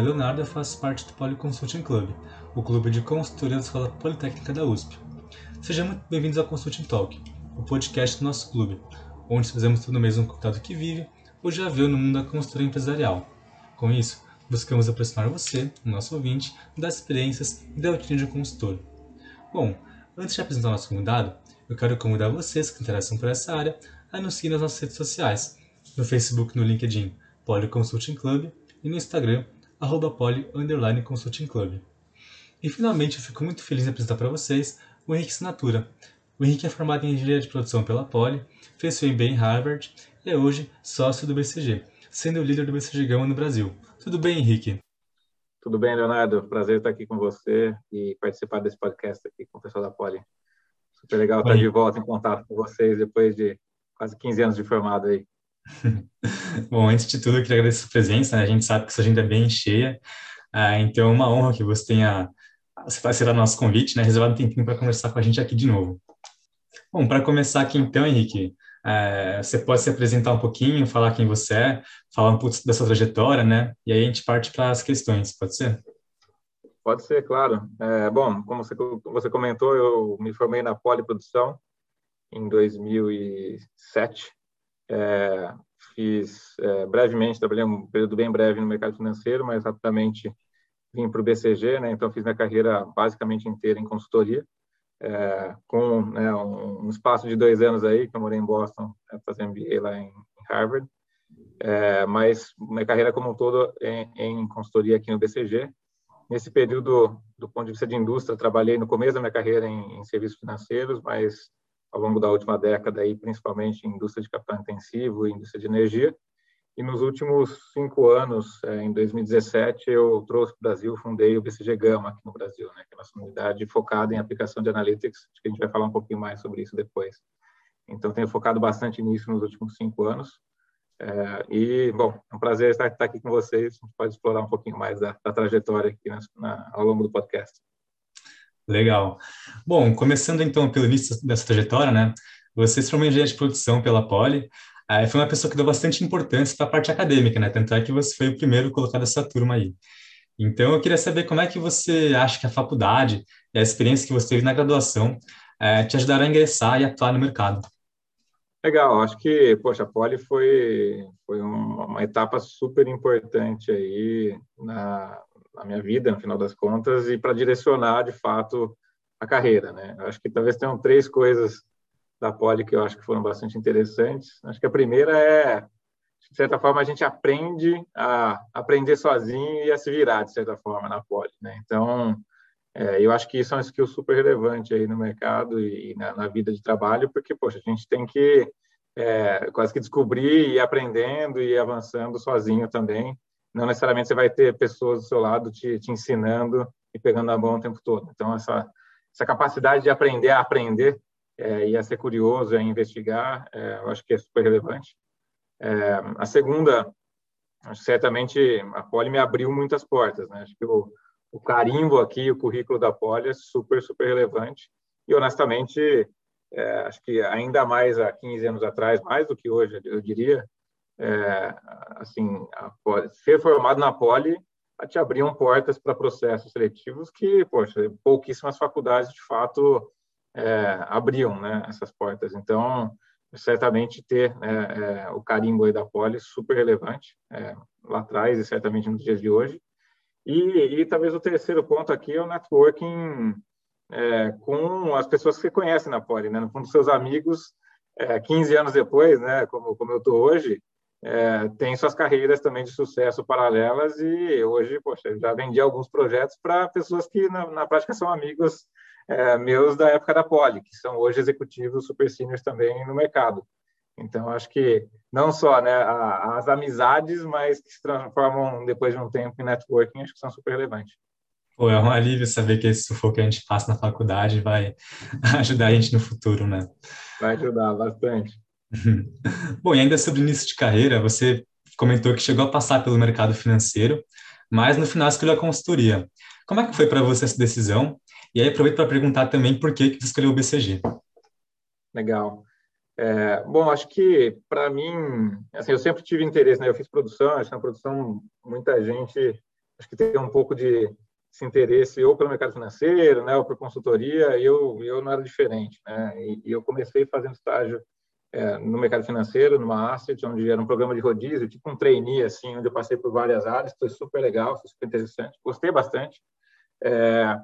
é Leonardo e faço parte do Poli Consulting Club, o clube de consultoria da Escola Politécnica da USP. Sejam muito bem-vindos ao Consulting Talk, o podcast do nosso clube, onde fazemos tudo mesmo um convidado que vive ou já viu no mundo da consultoria empresarial. Com isso, buscamos aproximar você, o nosso ouvinte, das experiências e da rotina de um consultor. Bom, antes de apresentar o nosso convidado, eu quero convidar vocês que interessam por essa área a nos seguir nas nossas redes sociais, no Facebook no LinkedIn Poli Consulting Club e no Instagram arroba Poli Consulting Club. E finalmente eu fico muito feliz em apresentar para vocês o Henrique Sinatura. O Henrique é formado em Engenharia de Produção pela Poli, fez seu MBA em Harvard e é hoje sócio do BCG, sendo o líder do BCG Gama no Brasil. Tudo bem, Henrique? Tudo bem, Leonardo. Prazer estar aqui com você e participar desse podcast aqui com o pessoal da Poli. Super legal estar de volta em contato com vocês depois de quase 15 anos de formado aí. Bom, antes de tudo, eu queria agradecer a presença. Né? A gente sabe que sua agenda é bem cheia, ah, então é uma honra que você tenha você aceitar nosso convite, né? Reservado um tempinho para conversar com a gente aqui de novo. Bom, para começar aqui então, Henrique, é, você pode se apresentar um pouquinho, falar quem você é, falar um pouco da sua trajetória, né? E aí a gente parte para as questões, pode ser? Pode ser, claro. É, bom, como você, você comentou, eu me formei na Poliprodução em 2007 é, fiz é, brevemente, trabalhei um período bem breve no mercado financeiro, mas rapidamente vim para o BCG, né? Então fiz minha carreira basicamente inteira em consultoria, é, com né, um, um, espaço de dois anos aí que eu morei em Boston, é, fazendo MBA lá em, em Harvard, é, mas minha carreira como um todo em, em consultoria aqui no BCG. Nesse período, do ponto de vista de indústria, trabalhei no começo da minha carreira em, em serviços financeiros, mas ao longo da última década, aí, principalmente em indústria de capital intensivo e indústria de energia. E nos últimos cinco anos, é, em 2017, eu trouxe para o Brasil, fundei o BCG Gama aqui no Brasil, né, que é a nossa unidade focada em aplicação de analytics. Acho que a gente vai falar um pouquinho mais sobre isso depois. Então, tenho focado bastante nisso nos últimos cinco anos. É, e, bom, é um prazer estar, aqui com vocês. A gente pode explorar um pouquinho mais da, da trajetória aqui na, na, ao longo do podcast. Legal. Bom, começando então pelo início dessa trajetória, né? Você se formou em engenharia de produção pela Poli, foi uma pessoa que deu bastante importância para a parte acadêmica, né? Tanto é que você foi o primeiro colocado dessa turma aí. Então, eu queria saber como é que você acha que a faculdade e a experiência que você teve na graduação é, te ajudaram a ingressar e atuar no mercado. Legal, acho que, poxa, a Poli foi, foi uma etapa super importante aí na, na minha vida, no final das contas, e para direcionar, de fato, a carreira, né? Acho que talvez tenham três coisas da Poli que eu acho que foram bastante interessantes. Acho que a primeira é, de certa forma, a gente aprende a aprender sozinho e a se virar, de certa forma, na Poli, né? Então, é, eu acho que isso é um skill super relevante aí no mercado e, na, na vida de trabalho, porque, poxa, a gente tem que é, quase que descobrir e aprendendo e avançando sozinho também, não necessariamente você vai ter pessoas do seu lado te, te ensinando e pegando a mão o tempo todo. Então, essa, essa capacidade de aprender a aprender é, e a ser curioso, a investigar, é, eu acho que é super relevante. É, a segunda, certamente, a Poli me abriu muitas portas. Né? Acho que o, o carimbo aqui, o currículo da Poli é super, super relevante. E, honestamente, é, acho que ainda mais há 15 anos atrás, mais do que hoje, eu diria, é, assim, ser formado na Poli te abriam portas para processos seletivos que, poxa, pouquíssimas faculdades de fato é, abriam, né, essas portas. Então, certamente ter é, é o carimbo aí da Poli super relevante é, lá atrás e certamente nos dias de hoje. E, e talvez o terceiro ponto aqui é o networking é, com as pessoas que você conhece na Poli, né? No fundo, seus amigos, 15 anos depois, né? Como, como eu estou hoje, é, tem suas carreiras também de sucesso paralelas e hoje, poxa, já vendi alguns projetos para pessoas que na, na, prática são amigos é, meus da época da Poli, que são hoje executivos super seniors também no mercado. Então, acho que não só né, a, as amizades, mas que se transformam depois de um tempo em networking, acho que são super relevantes. Pô, é um alívio saber que esse sufoco que a gente passa na faculdade vai ajudar a gente no futuro, né? Vai ajudar bastante. Bom, e ainda sobre início de carreira, você comentou que chegou a passar pelo mercado financeiro, mas no final escolheu a consultoria. Como é que foi para você essa decisão? E aí aproveito para perguntar também por que, que você escolheu o BCG. Legal. É, bom, acho que para mim, assim, eu sempre tive interesse, né? Eu fiz produção, acho que na produção muita gente acho que tem um pouco de esse interesse ou pelo mercado financeiro, né, ou por consultoria, eu, eu não era diferente, né, e, e eu comecei fazendo estágio é, no mercado financeiro, numa asset, onde era um programa de rodízio, tipo um trainee, assim, onde eu passei por várias áreas, foi super legal, foi super interessante, gostei bastante. É,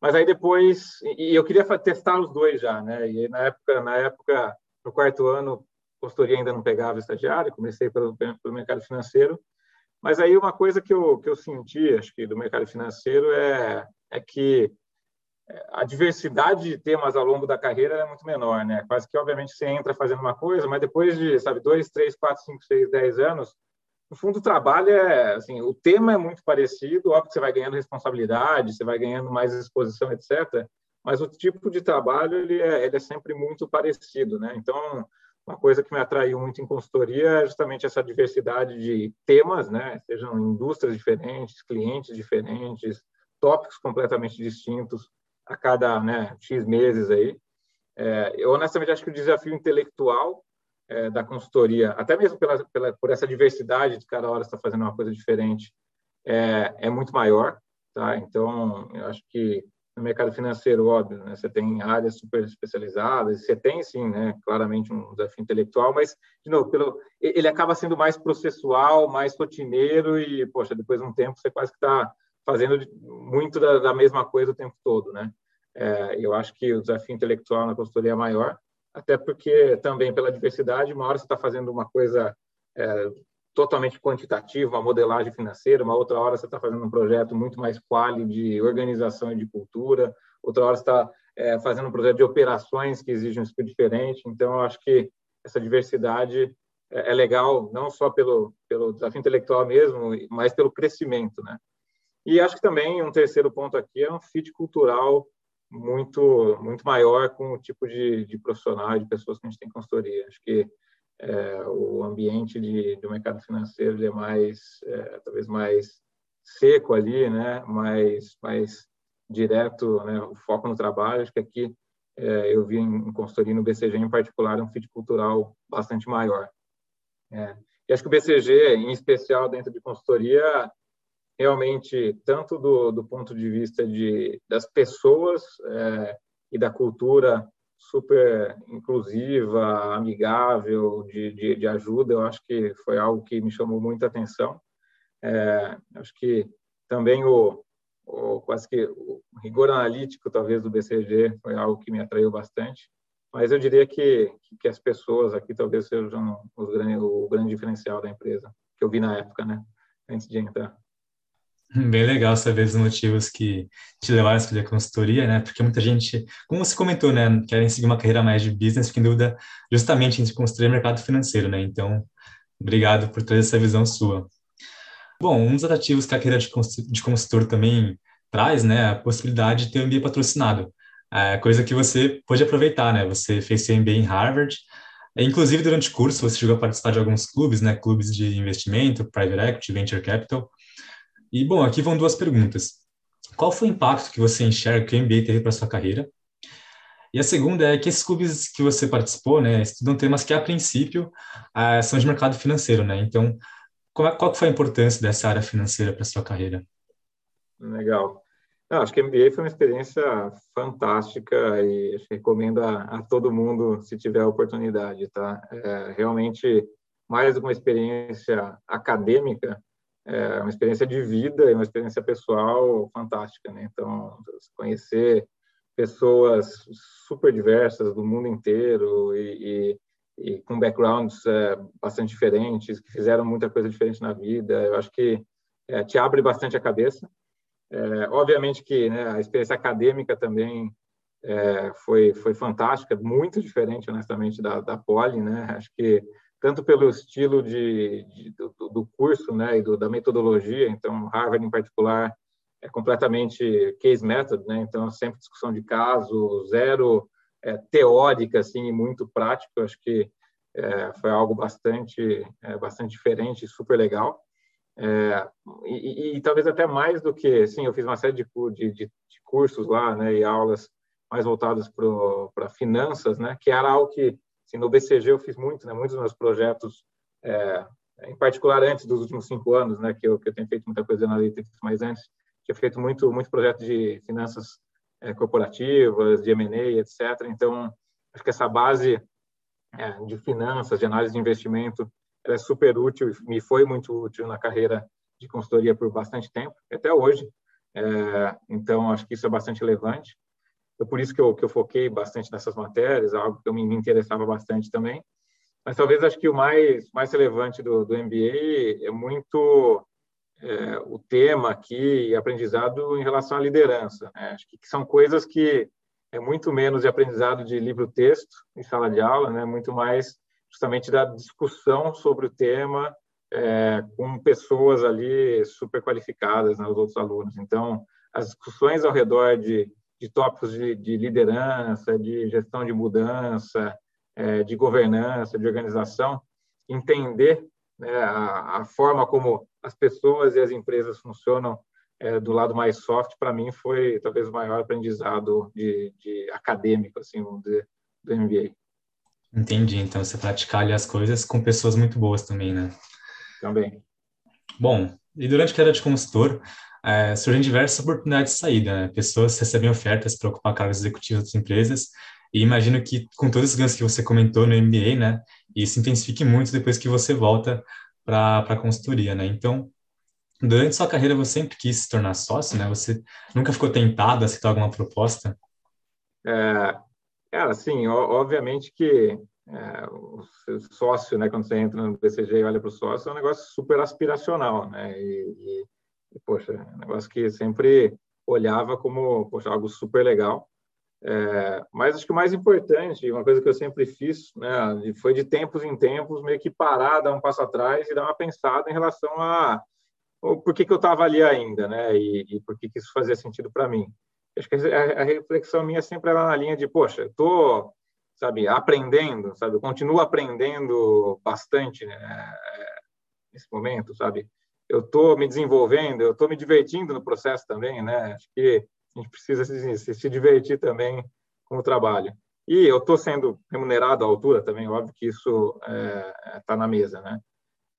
mas aí depois, e eu queria testar os dois já, né? E na época, na época, no quarto ano, consultoria ainda não pegava estagiário, comecei pelo, pelo mercado financeiro. Mas aí uma coisa que eu, que eu senti, acho que do mercado financeiro é, é que a diversidade de temas ao longo da carreira é muito menor, né? Quase que, obviamente, você entra fazendo uma coisa, mas depois de, sabe, dois, três, quatro, cinco, seis, dez anos, no fundo, o trabalho é, assim, o tema é muito parecido, óbvio que você vai ganhando responsabilidade, você vai ganhando mais exposição, etc., mas o tipo de trabalho, ele é, ele é sempre muito parecido, né? Então, uma coisa que me atraiu muito em consultoria é justamente essa diversidade de temas, né? Sejam indústrias diferentes, clientes diferentes, tópicos completamente distintos, a cada né, X meses aí. É, eu honestamente acho que o desafio intelectual é, da consultoria, até mesmo pela, pela, por essa diversidade de cada hora está fazendo uma coisa diferente, é, é muito maior. Tá? Então, eu acho que no mercado financeiro, óbvio, né, você tem áreas super especializadas, você tem, sim, né, claramente um desafio intelectual, mas, de novo, pelo, ele acaba sendo mais processual, mais rotineiro e, poxa, depois de um tempo você quase que está fazendo muito da, da, mesma coisa o tempo todo, né? É, eu acho que o desafio intelectual na consultoria é maior, até porque também pela diversidade, uma hora você está fazendo uma coisa é, totalmente quantitativa, uma modelagem financeira, uma outra hora você está fazendo um projeto muito mais quali de organização e de cultura, outra hora você está é, fazendo um projeto de operações que exige um espírito diferente. Então, eu acho que essa diversidade é, é legal, não só pelo, pelo desafio intelectual mesmo, mas pelo crescimento, né? E acho que também um terceiro ponto aqui é um fit cultural muito muito maior com o tipo de, de profissional, de pessoas que a gente tem em consultoria. Acho que é, o ambiente de, do mercado financeiro é mais, é, talvez mais seco ali, né? mais, mais direto, né? o foco no trabalho. Acho que aqui é, eu vi em consultoria no BCG em particular um fit cultural bastante maior. É. E acho que o BCG, em especial dentro de consultoria, realmente, tanto do, do ponto de vista de, das pessoas é, e da cultura super inclusiva, amigável, de, de, de, ajuda, eu acho que foi algo que me chamou muita atenção. É, acho que também o, o, quase que o rigor analítico, talvez, do BCG foi algo que me atraiu bastante. Mas eu diria que, que as pessoas aqui talvez sejam os, o grande diferencial da empresa, que eu vi na época, né? Antes de entrar. Bem legal saber os motivos que te levaram a escolher consultoria, né? Porque muita gente, como você comentou, né, querem seguir uma carreira mais de business, fica em dúvida justamente entre consultoria e mercado financeiro, né? Então, obrigado por trazer essa visão sua. Bom, um dos atrativos que a carreira de consultor também traz, né, é a possibilidade de ter um MBA patrocinado. É coisa que você pode aproveitar, né? Você fez seu MBA em Harvard, inclusive durante o curso você chegou a participar de alguns clubes, né? Clubes de investimento, private equity, venture capital. E, bom, aqui vão duas perguntas. Qual foi o impacto que você enxerga que o MBA teve para sua carreira? E a segunda é que esses clubes que você participou, né, estudam temas que, a princípio, ah, são de mercado financeiro, né? Então, qual, qual foi a importância dessa área financeira para sua carreira? Legal. Não, acho que o MBA foi uma experiência fantástica e recomendo a, a, todo mundo se tiver a oportunidade, tá? É, realmente, mais uma experiência acadêmica, é uma experiência de vida e uma experiência pessoal fantástica, né? Então, conhecer pessoas super diversas do mundo inteiro e, e, e com backgrounds é, bastante diferentes, que fizeram muita coisa diferente na vida, eu acho que é, te abre bastante a cabeça. É, obviamente que né, a experiência acadêmica também é, foi foi fantástica, muito diferente, honestamente, da, da Poli, né? Acho que tanto pelo estilo de, de do, do, curso, né, e do, da metodologia. Então, Harvard, em particular, é completamente case method, né? Então, sempre discussão de caso, zero é, teórica, assim, e muito prático. Acho que é, foi algo bastante, é, bastante diferente, super legal. É, e, e, e, talvez até mais do que, sim, eu fiz uma série de, de, de cursos lá, né, e aulas mais voltadas para finanças, né, que era algo que Assim, no BCG eu fiz muito, né? Muitos dos meus projetos é, em particular antes dos últimos cinco anos, né, que eu, que eu tenho feito muita coisa analítica, mas antes tinha feito muito muito projeto de finanças é, corporativas, de M&A, etc. Então, acho que essa base é, de finanças, de análise de investimento, ela é super útil, me foi muito útil na carreira de consultoria por bastante tempo, até hoje. É, então, acho que isso é bastante relevante. Então, por isso que eu, que eu foquei bastante nessas matérias, algo que eu me, me interessava bastante também. Mas talvez acho que o mais, mais relevante do, do MBA é muito é, o tema aqui e aprendizado em relação à liderança. Né? Acho que são coisas que é muito menos de aprendizado de livro-texto em sala de aula, né? muito mais justamente da discussão sobre o tema é, com pessoas ali super qualificadas, né, os outros alunos. Então, as discussões ao redor de, de tópicos de, de liderança, de gestão de mudança, é, de governança, de organização, entender né, a, a, forma como as pessoas e as empresas funcionam é, do lado mais soft, para mim, foi talvez o maior aprendizado de, de acadêmico, assim, vamos dizer, do MBA. Entendi. Então, você praticar ali as coisas com pessoas muito boas também, né? Também. Bom, e durante a carreira de consultor, é, surgem diversas oportunidades de saída. Né? Pessoas recebem ofertas para ocupar cargos executivos das empresas, e imagino que com todos os ganhos que você comentou no MBA, né, isso intensifique muito depois que você volta para a consultoria, né? Então, durante sua carreira você sempre quis se tornar sócio, né? Você nunca ficou tentado a aceitar alguma proposta? É, assim, obviamente que é, o sócio, né, quando você entra no BCG e olha para o sócio, é um negócio super aspiracional, né? E, e, e, poxa, é um negócio que sempre olhava como poxa, algo super legal. É, mas acho que o mais importante, uma coisa que eu sempre fiz, né, foi de tempos em tempos meio que parar, dar um passo atrás e dar uma pensada em relação a por que, que eu estava ali ainda, né, e, e, por que, que isso fazia sentido para mim. Acho que a, a, reflexão minha sempre era na linha de, poxa, estou sabe, aprendendo, sabe, eu continuo aprendendo bastante né, nesse momento, sabe, eu estou me desenvolvendo, eu estou me divertindo no processo também, né, acho que a gente precisa se, se divertir também com o trabalho. E eu estou sendo remunerado à altura também, óbvio que isso está é, tá na mesa, né,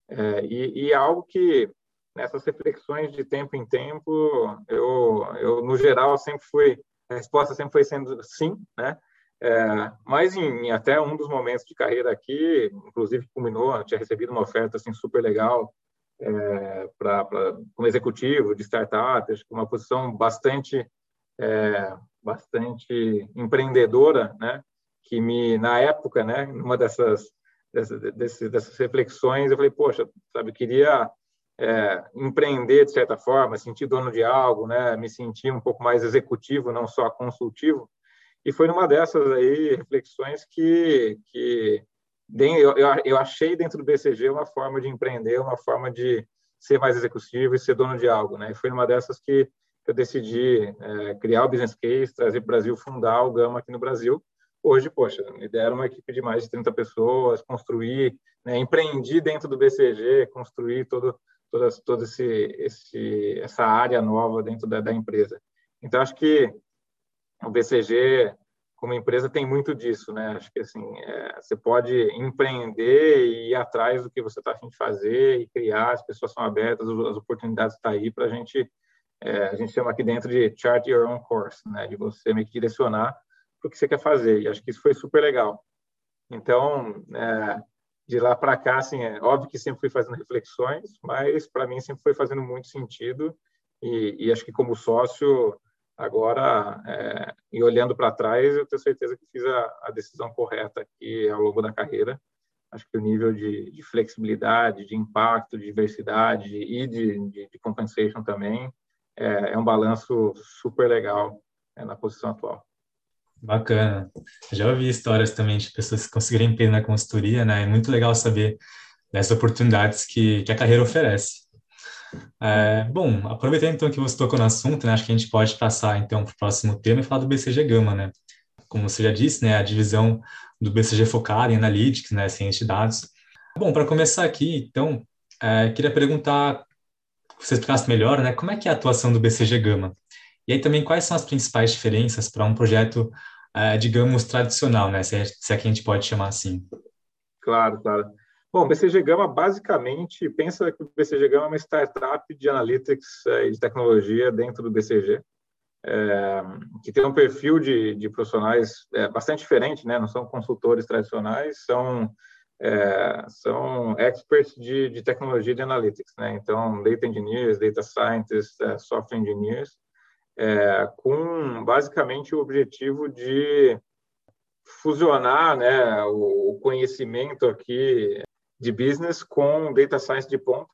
é, e, e é algo que nessas reflexões de tempo em tempo, eu, eu no geral sempre fui a resposta sempre foi sendo sim, né? É, mas em, em, até um dos momentos de carreira aqui, inclusive culminou, eu tinha recebido uma oferta assim super legal é, para como executivo de startup, acho que uma posição bastante é, bastante empreendedora, né? Que me na época, né? Numa dessas dessas, dessas reflexões, eu falei, poxa, sabe, eu queria é, empreender de certa forma, sentir dono de algo, né? Me sentir um pouco mais executivo, não só consultivo. E foi numa dessas aí reflexões que, que eu, eu achei dentro do BCG uma forma de empreender, uma forma de ser mais executivo e ser dono de algo, né? E foi numa dessas que eu decidi é, criar o business case, trazer para o Brasil, fundar o Gama aqui no Brasil. Hoje, poxa, deram uma equipe de mais de 30 pessoas, construir, né, empreendi dentro do BCG, construir todo, toda, todo esse, esse, essa área nova dentro da, da empresa. Então, acho que o BCG, como empresa, tem muito disso, né? Acho que assim, é, você pode empreender e ir atrás do que você está afim de fazer e criar, as pessoas são abertas, as oportunidades estão tá aí para a gente, é, a gente chama aqui dentro de chart your own course, né? De você meio que direcionar o que você quer fazer. E acho que isso foi super legal. Então, é, de lá para cá, assim, é óbvio que sempre fui fazendo reflexões, mas para mim sempre foi fazendo muito sentido. E, e acho que como sócio, Agora, é, e olhando para trás, eu tenho certeza que fiz a, a, decisão correta aqui ao longo da carreira. Acho que o nível de, de flexibilidade, de impacto, de diversidade e de, de, de compensation também é, é, um balanço super legal é, na posição atual. Bacana. Já ouvi histórias também de pessoas que conseguiram emprego na consultoria, né? É muito legal saber dessas oportunidades que, que a carreira oferece. É, bom, aproveitando então que você tocou no assunto, né, acho que a gente pode passar então para o próximo tema e falar do BCG Gama, né? Como você já disse, né, a divisão do BCG focada em analytics, né, ciência de dados. Bom, para começar aqui, então, é, queria perguntar, que você explicasse melhor, né, como é que é a atuação do BCG Gama? E aí também quais são as principais diferenças para um projeto, é, digamos, tradicional, né, se é, se é que a gente pode chamar assim? Claro, claro. Bom, o BCG Gama, basicamente, pensa que o BCG Gama é uma startup de analytics e de tecnologia dentro do BCG, é, que tem um perfil de, de profissionais é, bastante diferente, né? não são consultores tradicionais, são, é, são experts de, de tecnologia de analytics, né? então, data engineers, data scientists, software engineers, com basicamente o objetivo de fusionar né, o conhecimento aqui de business com data science de ponta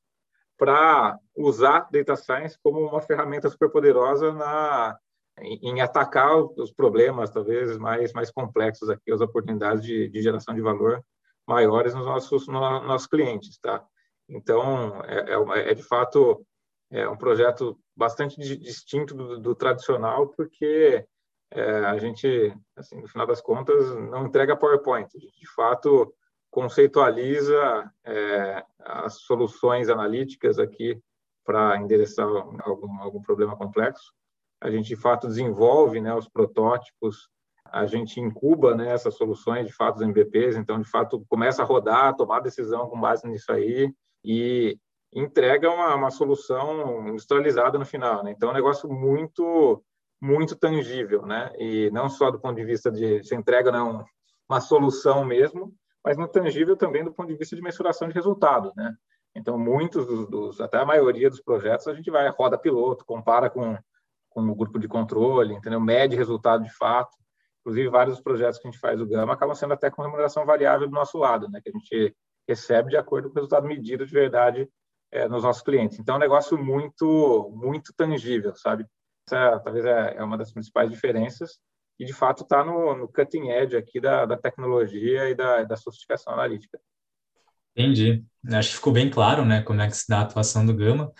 para usar data science como uma ferramenta super poderosa na em, atacar os problemas talvez mais mais complexos aqui as oportunidades de, de geração de valor maiores nos nossos nos nossos clientes tá? Então é, é, é de fato é um projeto bastante distinto do, do tradicional porque é, a gente assim no final das contas não entrega PowerPoint. De fato conceitualiza é, as soluções analíticas aqui para endereçar algum, algum problema complexo. A gente, de fato, desenvolve né, os protótipos, a gente incuba né, essas soluções, de fato, os MVPs, então, de fato, começa a rodar, tomar decisão com base nisso aí e entrega uma, uma solução industrializada no final. Né? Então, é um negócio muito muito tangível, né? E não só do ponto de vista de se entrega não uma solução mesmo, mas no tangível também do ponto de vista de mensuração de resultados, né? Então, muitos dos, dos, até a maioria dos projetos, a gente vai roda piloto, compara com, com o grupo de controle, entendeu? Mede resultado de fato. Inclusive, vários dos projetos que a gente faz o Gama acabam sendo até com remuneração variável do nosso lado, né? Que a gente recebe de acordo com o resultado medido de verdade é, nos nossos clientes. Então, é um negócio muito, muito tangível, sabe? Essa talvez é, é uma das principais diferenças e de fato está no, no, cutting edge aqui da, da tecnologia e da, da, sofisticação analítica. Entendi. Acho que ficou bem claro, né, como é que se dá a atuação do Gama.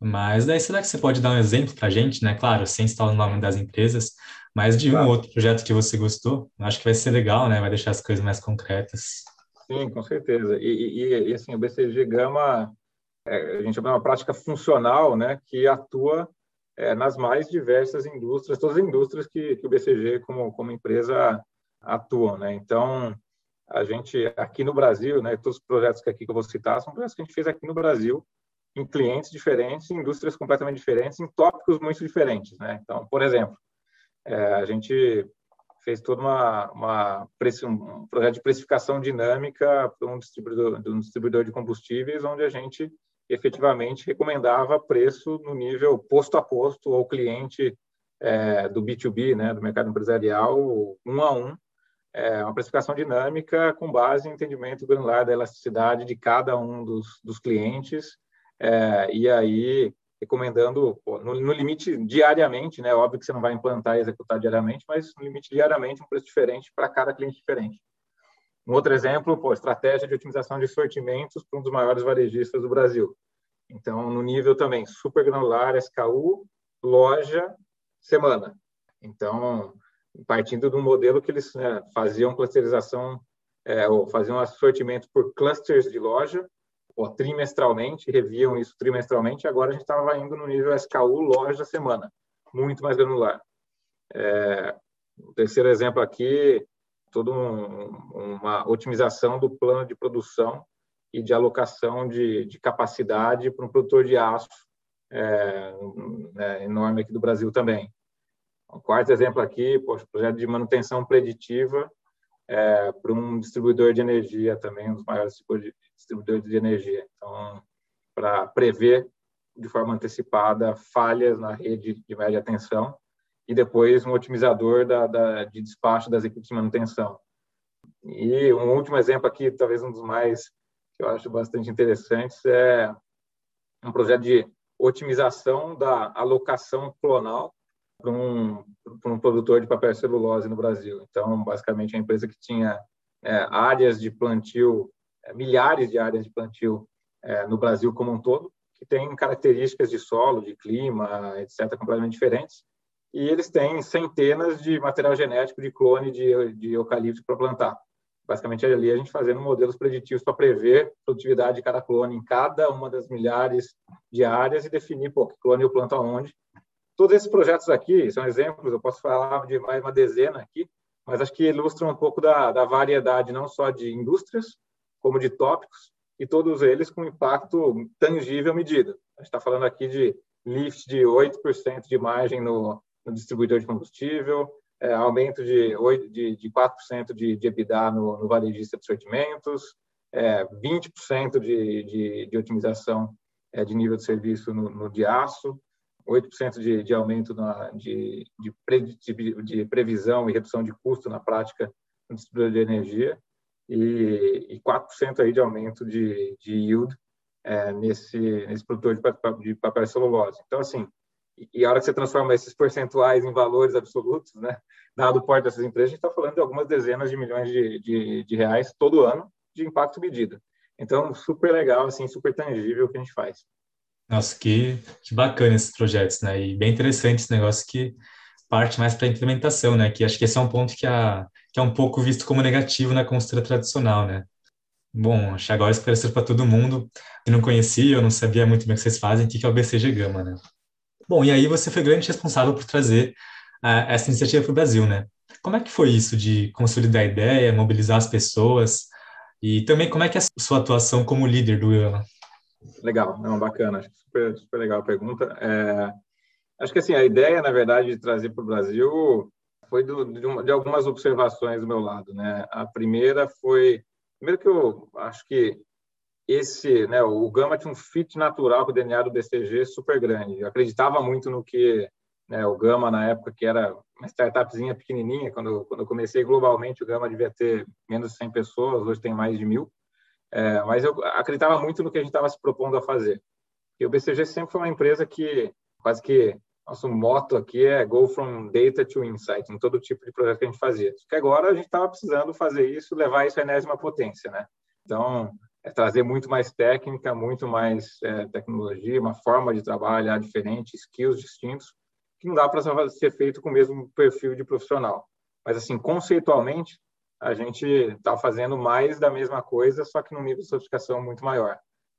Mas daí será que você pode dar um exemplo para a gente, né? Claro, sem citar o nome das empresas, mas de um ou outro projeto que você gostou. Acho que vai ser legal, né? Vai deixar as coisas mais concretas. Sim, com certeza. E, e, e assim, o BCG Gama, é, a gente chama uma prática funcional, né? Que atua é, nas mais diversas indústrias, todas as indústrias que, que o BCG, como, como empresa, atuam. Né? Então, a gente, aqui no Brasil, né, todos os projetos que aqui que eu vou citar são projetos que a gente fez aqui no Brasil, em clientes diferentes, em indústrias completamente diferentes, em tópicos muito diferentes. Né? Então, por exemplo, é, a gente fez todo uma, uma um projeto de precificação dinâmica para um distribuidor, um distribuidor de combustíveis, onde a gente efetivamente recomendava preço no nível posto a posto ao cliente é, do B2B, né, do mercado empresarial, um a um, é, uma precificação dinâmica com base em entendimento granular da elasticidade de cada um dos, dos clientes, é, e aí recomendando no, no, limite diariamente, né, óbvio que você não vai implantar e executar diariamente, mas no limite diariamente um preço diferente para cada cliente diferente. Um outro exemplo, pô, estratégia de otimização de sortimentos para um dos maiores varejistas do Brasil. Então, no nível também super granular, SKU, loja, semana. Então, partindo do modelo que eles né, faziam clusterização, é, ou faziam sortimento por clusters de loja, ou trimestralmente, reviam isso trimestralmente, agora a gente estava indo no nível SKU, loja, semana, muito mais granular. É, o terceiro exemplo aqui, toda um, uma otimização do plano de produção e de alocação de, de capacidade para um produtor de aço é, é, enorme aqui do Brasil também. O quarto exemplo aqui, poxa, projeto de manutenção preditiva é, para um distribuidor de energia também, um dos maiores distribuidores de energia. Então, para prever de forma antecipada falhas na rede de média tensão e depois um otimizador da, da, de despacho das equipes de manutenção. E um último exemplo aqui, talvez um dos mais que eu acho bastante interessantes, é um projeto de otimização da alocação clonal para um, para um produtor de papel celulose no Brasil. Então, basicamente, a empresa que tinha é, áreas de plantio, é, milhares de áreas de plantio é, no Brasil como um todo, que tem características de solo, de clima, etc., completamente diferentes e eles têm centenas de material genético de clone de, de eucalipto para plantar. Basicamente, ali a gente fazendo modelos preditivos para prever a produtividade de cada clone em cada uma das milhares de áreas e definir pô, que clone eu planto aonde. Todos esses projetos aqui são exemplos, eu posso falar de mais uma dezena aqui, mas acho que ilustram um pouco da, da variedade não só de indústrias, como de tópicos, e todos eles com impacto tangível medido. A gente está falando aqui de lift de 8% de margem no, no, distribuidor de combustível, é, aumento de, 8, de, de 4% de, de EBITDA no, no varejista de sortimentos, é, 20% de, de, de otimização é, de nível de serviço no, no de aço, 8% de, de aumento na, de, de, pre, de, previsão e redução de custo na prática no distribuidor de energia e, e 4% aí de aumento de, de yield é, nesse, nesse produtor de papel, de papel celulose. Então, assim, e, a hora que você transforma esses percentuais em valores absolutos, né, dado o porte dessas empresas, a gente está falando de algumas dezenas de milhões de, de, de reais todo ano de impacto medido. Então, super legal, assim, super tangível o que a gente faz. Nossa, que, que bacana esses projetos, né? E bem interessante esse negócio que parte mais para a implementação, né? Que acho que esse é um ponto que, a, que é um pouco visto como negativo na consultoria tradicional, né? Bom, acho que agora esclareceu para todo mundo que não conhecia, eu não sabia muito bem o que vocês fazem, o que é o BCG Gama, né? Bom, e aí você foi grande responsável por trazer uh, essa iniciativa para o Brasil, né? Como é que foi isso de consolidar a ideia, mobilizar as pessoas e também como é que é a sua atuação como líder do Gama? Legal, não, bacana, acho super, super legal a pergunta. É, acho que assim, a ideia, na verdade, de trazer para o Brasil foi do, de, uma, de, algumas observações do meu lado, né? A primeira foi, primeiro que eu acho que esse, né, o Gama tinha um fit natural com o DNA do BCG super grande. Eu acreditava muito no que né, o Gama, na época, que era uma startupzinha pequenininha, quando, quando eu comecei globalmente, o Gama devia ter menos de 100 pessoas, hoje tem mais de mil. É, mas eu acreditava muito no que a gente estava se propondo a fazer. E o BCG sempre foi uma empresa que quase que nosso moto aqui é go from data to insight, em todo tipo de projeto que a gente fazia. Que agora a gente estava precisando fazer isso, levar isso à enésima potência, né? Então, é trazer muito mais técnica, muito mais é, tecnologia, uma forma de trabalhar diferente, skills distintos, que não dá para ser feito com o mesmo perfil de profissional. Mas, assim, conceitualmente, a gente está fazendo mais da mesma coisa, só que num nível de sofisticação muito maior,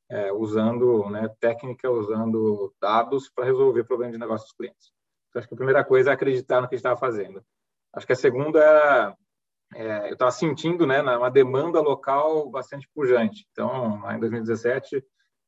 é, usando né, técnica, usando dados para resolver problemas de negócio dos clientes. Então, acho que a primeira coisa é acreditar no que a gente estava fazendo. Acho que a segunda é, eu estava sentindo né, uma demanda local bastante pujante. Então, lá em 2017,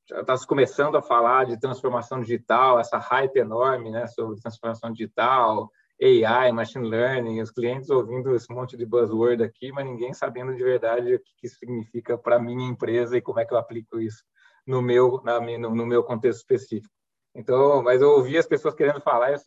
já estava começando a falar de transformação digital, essa hype enorme né, sobre transformação digital, AI, machine learning, os clientes ouvindo esse monte de buzzword aqui, mas ninguém sabendo de verdade o que isso significa para a minha empresa e como é que eu aplico isso no meu, na, no, no, meu contexto específico. Então, mas eu ouvi as pessoas querendo falar e os,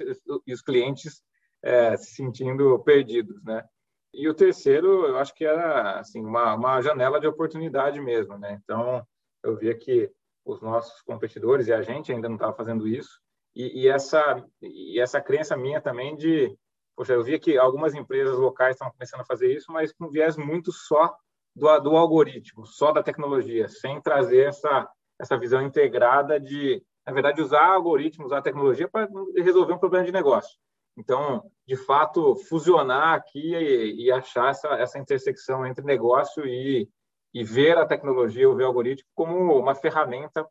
e os clientes é, se sentindo perdidos, né? E o terceiro, eu acho que era assim uma, uma janela de oportunidade mesmo, né? Então, eu via que os nossos competidores e a gente ainda não estava fazendo isso, e, e, essa e essa crença minha também de poxa eu via que algumas empresas locais estão começando a fazer isso mas com viés muito só do, do algoritmo só da tecnologia sem trazer essa essa visão integrada de na verdade usar algoritmos usar tecnologia para resolver um problema de negócio então de fato fusionar aqui e, e achar essa essa intersecção entre negócio e e ver a tecnologia, ou ver o algoritmo como uma ferramenta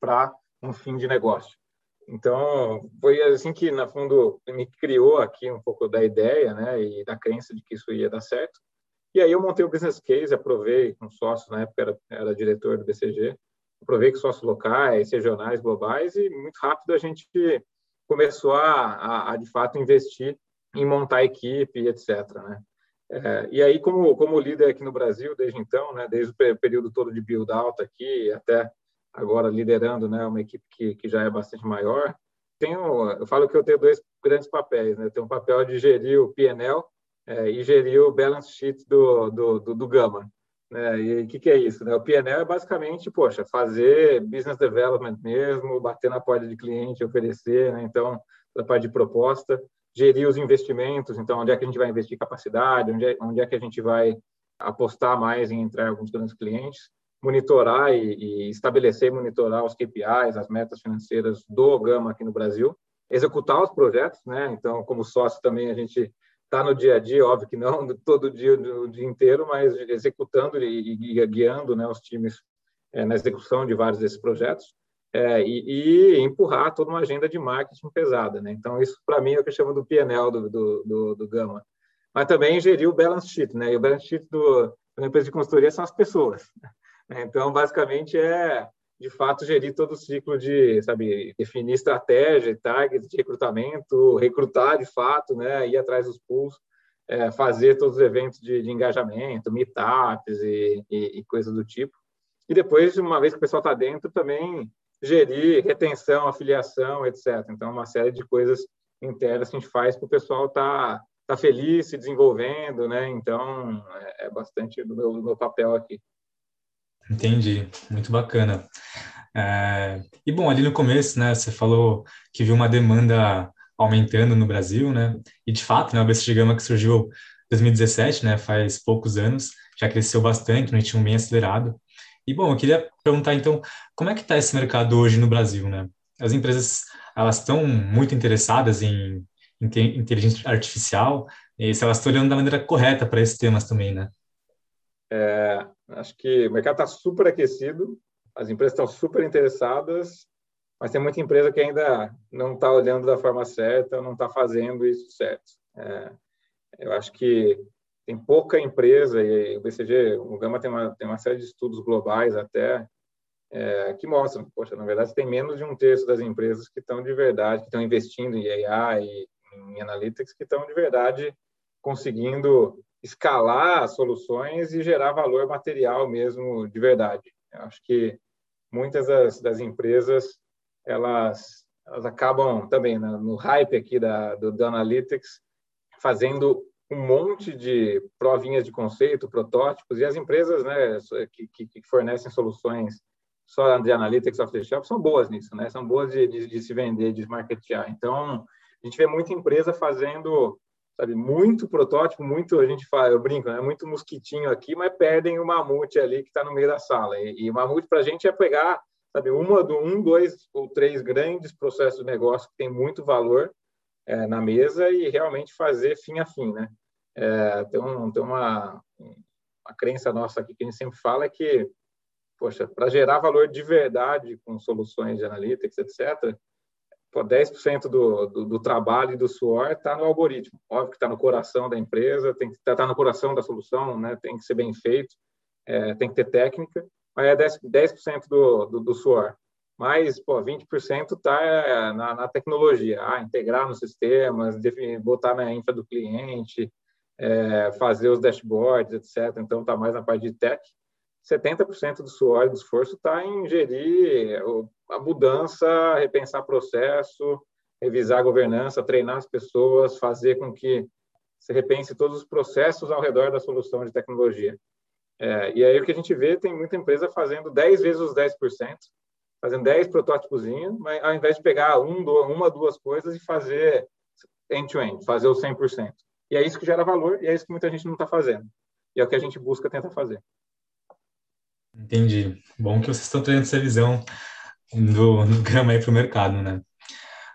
para um fim de negócio. Então, foi assim que, no fundo, me criou aqui um pouco da ideia né, e da crença de que isso ia dar certo. E aí eu montei o business case, aprovei com sócios, na época era, era diretor do BCG, aprovei com sócios locais, regionais, globais, e muito rápido a gente começou a, a, a de fato, investir em montar equipe, etc. Né? É, e aí, como, como líder aqui no Brasil, desde então, né, desde o período todo de build-out aqui até agora liderando né, uma equipe que, que já é bastante maior. Tenho, eu falo que eu tenho dois grandes papéis. Né? Eu tenho um papel de gerir o PNL é, e gerir o balance sheet do, do, do, do Gama. Né? E o que, que é isso? Né? O PNL é basicamente, poxa, fazer business development mesmo, bater na porta de cliente, oferecer, né? então, da parte de proposta, gerir os investimentos, então, onde é que a gente vai investir capacidade, onde é, onde é que a gente vai apostar mais em entrar em alguns grandes clientes monitorar e, e estabelecer e monitorar os KPIs, as metas financeiras do Gama aqui no Brasil, executar os projetos, né? Então, como sócio também a gente está no dia a dia, óbvio que não todo dia, o dia inteiro, mas executando e, guiando né, os times é, na execução de vários desses projetos. É, e, e, empurrar toda uma agenda de marketing pesada. Né? Então, isso para mim é o que eu chamo do PNL do, do, do, do, Gama. Mas também gerir o balance sheet. Né? E o balance sheet do, da empresa de consultoria são as pessoas Então, basicamente, é de fato gerir todo o ciclo de, sabe, definir estratégia, targets de recrutamento, recrutar de fato, né, ir atrás dos pools, é, fazer todos os eventos de, de engajamento, meetups e, e, e coisas do tipo. E depois, uma vez que o pessoal está dentro, também gerir retenção, afiliação, etc. Então, uma série de coisas internas que a gente faz para o pessoal estar tá, tá feliz, se desenvolvendo, né? Então, é, é bastante do meu, do meu papel aqui. Entendi, muito bacana. É, e bom, ali no começo, né, você falou que viu uma demanda aumentando no Brasil, né? E de fato, né, o BCG Gama que surgiu em 2017, né, faz poucos anos, já cresceu bastante, no ritmo bem acelerado. E bom, eu queria perguntar então, como é que está esse mercado hoje no Brasil, né? As empresas, elas estão muito interessadas em, em inteligência artificial, e se elas estão olhando da maneira correta para esses temas também, né? É, acho que o mercado está super aquecido, as empresas estão super interessadas, mas tem muita empresa que ainda não está olhando da forma certa, não está fazendo isso certo. É, eu acho que tem pouca empresa, e o BCG, o Gama tem uma, tem uma série de estudos globais até, é, que mostram, poxa, na verdade, tem menos de um terço das empresas que estão de verdade, que estão investindo em AI e em Analytics, que estão de verdade conseguindo escalar soluções e gerar valor material mesmo de verdade. Eu acho que muitas das, das empresas elas, elas acabam também né, no hype aqui da, do, do Analytics fazendo um monte de provinhas de conceito, protótipos e as empresas né, que, que, fornecem soluções só de Analytics off the shelf são boas nisso, né? São boas de, de, de se vender, de marketear. Então, a gente vê muita empresa fazendo sabe? Muito protótipo, muito, a gente fala, eu brinco, né? Muito mosquitinho aqui, mas perdem o mamute ali que está no meio da sala. E, e mamute para a gente é pegar, sabe, uma um, dois ou três grandes processos de negócio que tem muito valor é, na mesa e realmente fazer fim a fim, né? É, tem, um, tem uma, uma crença nossa aqui que a gente sempre fala é que, poxa, para gerar valor de verdade com soluções de analytics, etc., pô, 10% do, do, do, trabalho e do suor está no algoritmo. Óbvio que está no coração da empresa, tem que estar tá, tá no coração da solução, né? tem que ser bem feito, é, tem que ter técnica, mas é 10%, 10 do, do, do suor. Mas, pô, 20% está é, na, na, tecnologia, ah, integrar nos sistemas, botar na infra do cliente, é, fazer os dashboards, etc. Então, está mais na parte de tech. 70% do suor e do esforço está em gerir a mudança, repensar processo, revisar a governança, treinar as pessoas, fazer com que se repense todos os processos ao redor da solução de tecnologia. É, e aí o que a gente vê, tem muita empresa fazendo 10 vezes os 10%, fazendo 10 protótipos, mas ao invés de pegar um, uma, duas coisas e fazer end-to-end, -end, fazer o 100%. E é isso que gera valor e é isso que muita gente não está fazendo. E é o que a gente busca tentar fazer. Entendi. Bom que vocês estão trazendo essa visão do, do grama aí para o mercado, né?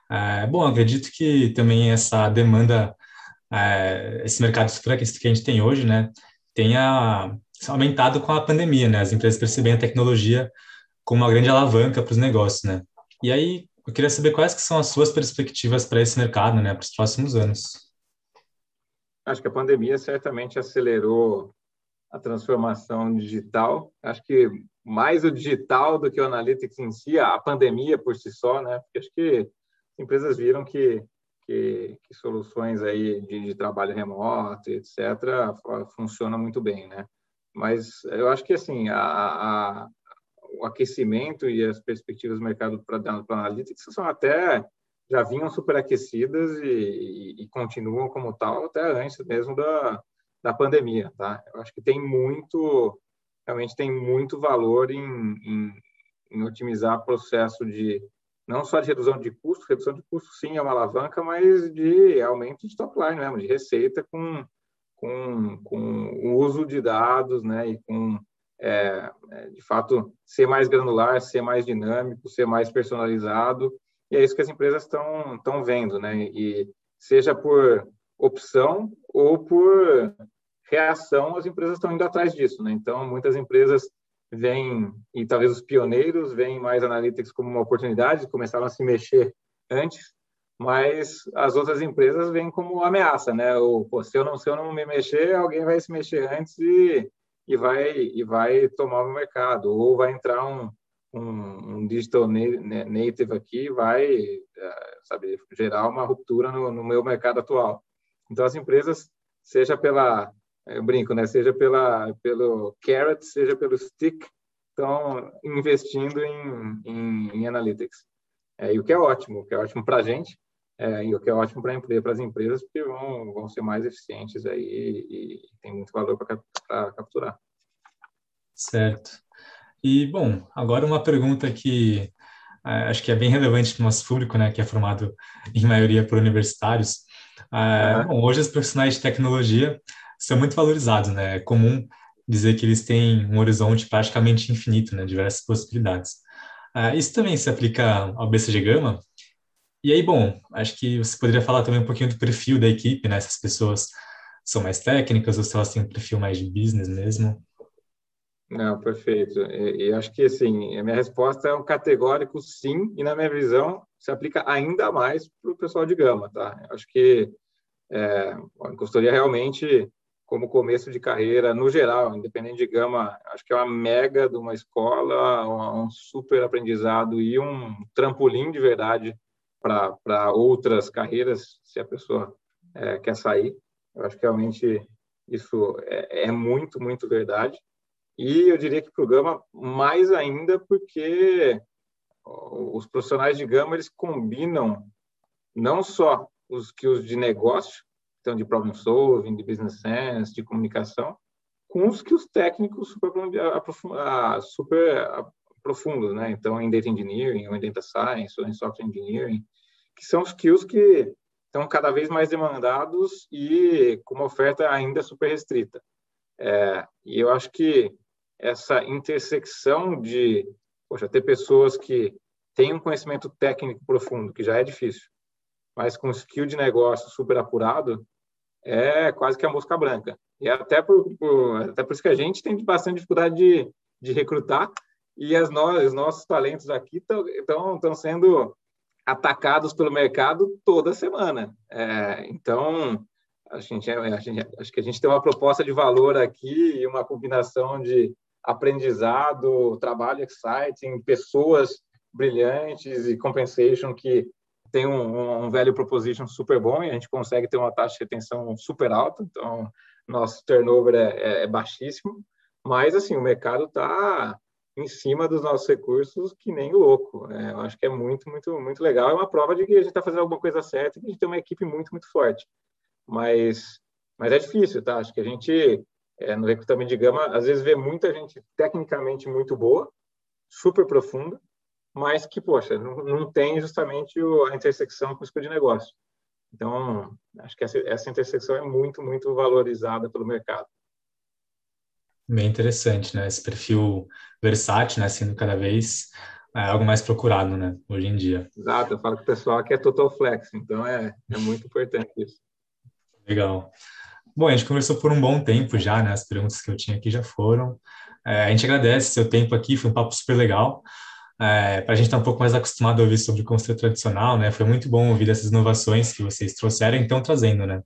É, bom, acredito que também essa demanda, é, esse mercado superaquecido que a gente tem hoje, né, tenha aumentado com a pandemia, né? As empresas percebem a tecnologia como uma grande alavanca para os negócios, né? E aí, eu queria saber quais que são as suas perspectivas para esse mercado, né, para os próximos anos. Acho que a pandemia certamente acelerou a transformação digital. Acho que mais o digital do que o analytics em si, a pandemia por si só, né? Porque acho que empresas viram que, que, que soluções aí de, de, trabalho remoto, etc., funcionam muito bem, né? Mas eu acho que assim a, a o aquecimento e as perspectivas do mercado para analytics são até já vinham superaquecidas e, e, e continuam como tal até antes mesmo da, da pandemia, tá? Eu acho que tem muito, realmente tem muito valor em, em, em otimizar processo de não só de redução de custo, redução de custo sim é uma alavanca, mas de aumento de top line mesmo, de receita com, com, com o uso de dados, né, e com, é, é, de fato, ser mais granular, ser mais dinâmico, ser mais personalizado, e é isso que as empresas estão vendo, né, e seja por opção ou por reação, as empresas estão indo atrás disso. Né? Então, muitas empresas vêm, e talvez os pioneiros, veem mais analytics como uma oportunidade, começaram a se mexer antes, mas as outras empresas vêm como ameaça, né? Ou, pô, se, eu não, se eu não me mexer, alguém vai se mexer antes e, e vai e vai tomar o mercado ou vai entrar um, um, um digital native aqui vai é, sabe gerar uma ruptura no, no meu mercado atual então as empresas seja pela eu brinco né seja pela pelo carrot seja pelo stick estão investindo em, em, em analytics é, e o que é ótimo o que é ótimo para a gente é, e o que é ótimo para para as empresas, porque vão, vão ser mais eficientes aí e, e tem muito valor para capturar. Certo. E, bom, agora uma pergunta que é, acho que é bem relevante para o nosso público, né, que é formado em maioria por universitários. É, uhum. bom, hoje os profissionais de tecnologia são muito valorizados, né? É comum dizer que eles têm um horizonte praticamente infinito, né, diversas possibilidades. É, isso também se aplica ao BCG Gama, e aí, bom, acho que você poderia falar também um pouquinho do perfil da equipe, né? Se as pessoas são mais técnicas ou se elas têm um perfil mais de business mesmo. Não, perfeito. E acho que, assim, a minha resposta é um categórico sim, e na minha visão se aplica ainda mais para o pessoal de gama, tá? Acho que é, a consultoria realmente, como começo de carreira, no geral, independente de gama, acho que é uma mega de uma escola, um super aprendizado e um trampolim de verdade para outras carreiras, se a pessoa é, quer sair. Eu acho que realmente isso é, é muito, muito verdade. E eu diria que para o Gama, mais ainda, porque os profissionais de Gama eles combinam não só os os de negócio, então de problem solving, de business sense, de comunicação, com os que os técnicos super, super profundos, né? Então, em data engineering, ou em data science, ou em software engineering, que são skills que estão cada vez mais demandados e com uma oferta ainda super restrita. É, e eu acho que essa intersecção de poxa, ter pessoas que têm um conhecimento técnico profundo, que já é difícil, mas com skill de negócio super apurado, é quase que a mosca branca. E até por, por, até por isso que a gente tem bastante dificuldade de, de recrutar e as no, os nossos talentos aqui estão sendo atacados pelo mercado toda semana. É, então, a gente, a gente, acho que a gente tem uma proposta de valor aqui e uma combinação de aprendizado, trabalho exciting, pessoas brilhantes e compensation que tem um, um velho proposition super bom e a gente consegue ter uma taxa de retenção super alta. Então, nosso turnover é, é, é baixíssimo. Mas, assim, o mercado está em cima dos nossos recursos que nem louco. Né? Eu acho que é muito, muito, muito legal. É uma prova de que a gente está fazendo alguma coisa certa e que a gente tem uma equipe muito, muito forte. Mas, mas é difícil, tá? Acho que a gente, é, no recrutamento de gama, às vezes vê muita gente tecnicamente muito boa, super profunda, mas que, poxa, não, não tem justamente a intersecção com o escolha de negócio. Então, acho que essa, essa intersecção é muito, muito valorizada pelo mercado. Bem interessante, né? Esse perfil versátil, né? Sendo cada vez é, algo mais procurado, né? Hoje em dia. Exato. Eu falo com o pessoal que é total flex, então é, é muito importante isso. Legal. Bom, a gente conversou por um bom tempo já, né? As perguntas que eu tinha aqui já foram. É, a gente agradece seu tempo aqui, foi um papo super legal. É, para a gente estar tá um pouco mais acostumado a ouvir sobre consultoria tradicional, né? Foi muito bom ouvir essas inovações que vocês trouxeram e estão trazendo, né?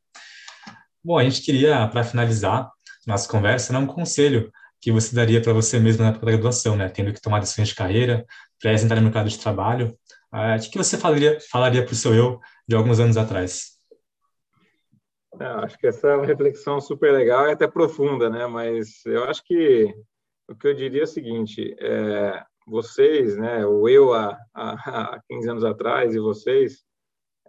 Bom, a gente queria, para finalizar, nossa conversa, né, um conselho que você daria para você mesmo na época da graduação, né, tendo que tomar decisões de carreira, para entrar no mercado de trabalho, uh, o que você falaria falaria para o seu eu de alguns anos atrás? É, acho que essa é uma reflexão super legal e até profunda, né? Mas eu acho que o que eu diria é o seguinte: é, vocês, né? O eu há, há 15 anos atrás e vocês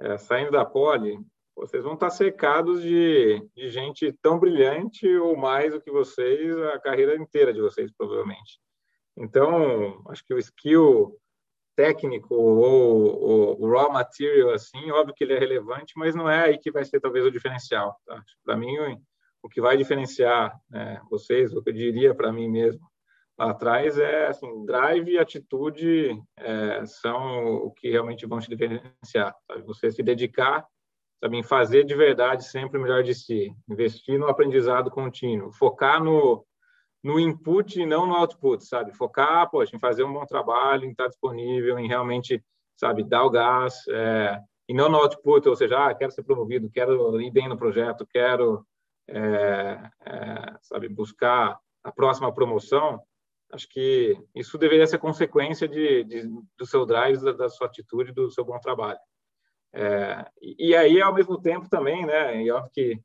é, saindo da Poli, vocês vão estar cercados de, de gente tão brilhante ou mais do que vocês a carreira inteira de vocês, provavelmente. Então, acho que o skill técnico ou o raw material, assim, óbvio que ele é relevante, mas não é aí que vai ser talvez o diferencial. Tá? Para mim, o, que vai diferenciar né, vocês, o que eu diria para mim mesmo lá atrás é assim, drive e atitude é, são o que realmente vão te diferenciar. Sabe? Você se dedicar sabe, em fazer de verdade sempre o melhor de si, investir no aprendizado contínuo, focar no, no input e não no output, sabe? Focar, poxa, em fazer um bom trabalho, em estar disponível, em realmente, sabe, dar o gás, é, e não no output, ou seja, ah, quero ser promovido, quero ir bem no projeto, quero, é, é, sabe, buscar a próxima promoção, acho que isso deveria ser consequência de, de do seu drive, da, da, sua atitude, do seu bom trabalho. É, e, e, aí, ao mesmo tempo, também, né, e óbvio que,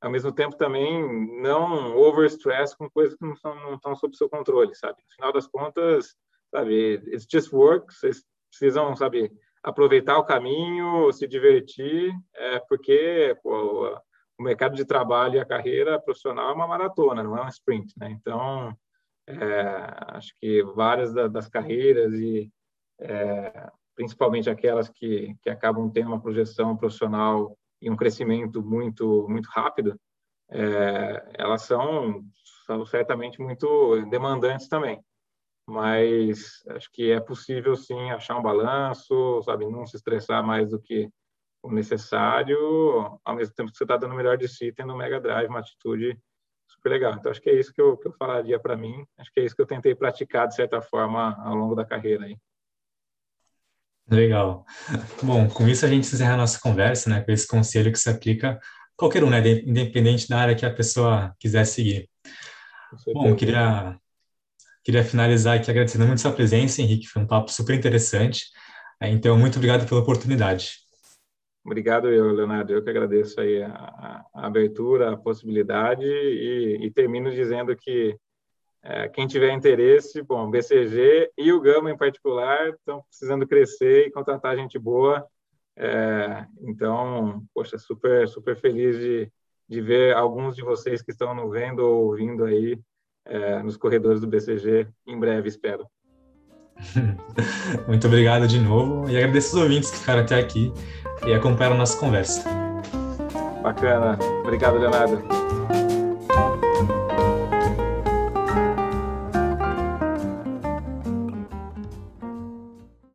ao mesmo tempo, também não overstress com coisas que não, são, não estão sob seu controle, sabe? No final das contas, sabe, it's just work, vocês precisam, sabe, aproveitar o caminho, se divertir, é, porque pô, o mercado de trabalho e a carreira profissional é uma maratona, não é um sprint, né? Então, acho que várias da, das carreiras e é, principalmente aquelas que, que acabam tendo uma projeção profissional e um crescimento muito muito rápido, é, elas são, são certamente muito demandantes também. Mas acho que é possível sim achar um balanço, sabe, não se estressar mais do que o necessário, ao mesmo tempo que você está dando o melhor de si, tendo um mega drive, uma atitude super legal. Então, acho que é isso que eu, que eu falaria para mim. Acho que é isso que eu tentei praticar, de certa forma, ao longo da carreira aí. Legal. Bom, com isso a gente encerra a nossa conversa, né, com esse conselho que se aplica a qualquer um, né, independente da área que a pessoa quiser seguir. Bom, queria, queria finalizar aqui agradecendo muito sua presença, Henrique, foi um papo super interessante. Então, muito obrigado pela oportunidade. Obrigado, eu, Leonardo. Eu que agradeço aí a, a abertura, a possibilidade e, e termino dizendo que é, quem tiver interesse, bom, BCG e o Gama em particular estão precisando crescer e contratar gente boa. É, então, poxa, super, super feliz de, de ver alguns de vocês que estão nos vendo ou ouvindo aí é, nos corredores do BCG em breve, espero. Muito obrigado de novo e agradeço os ouvintes que ficaram até aqui e acompanharam a nossa conversa. Bacana. Obrigado, Leonardo.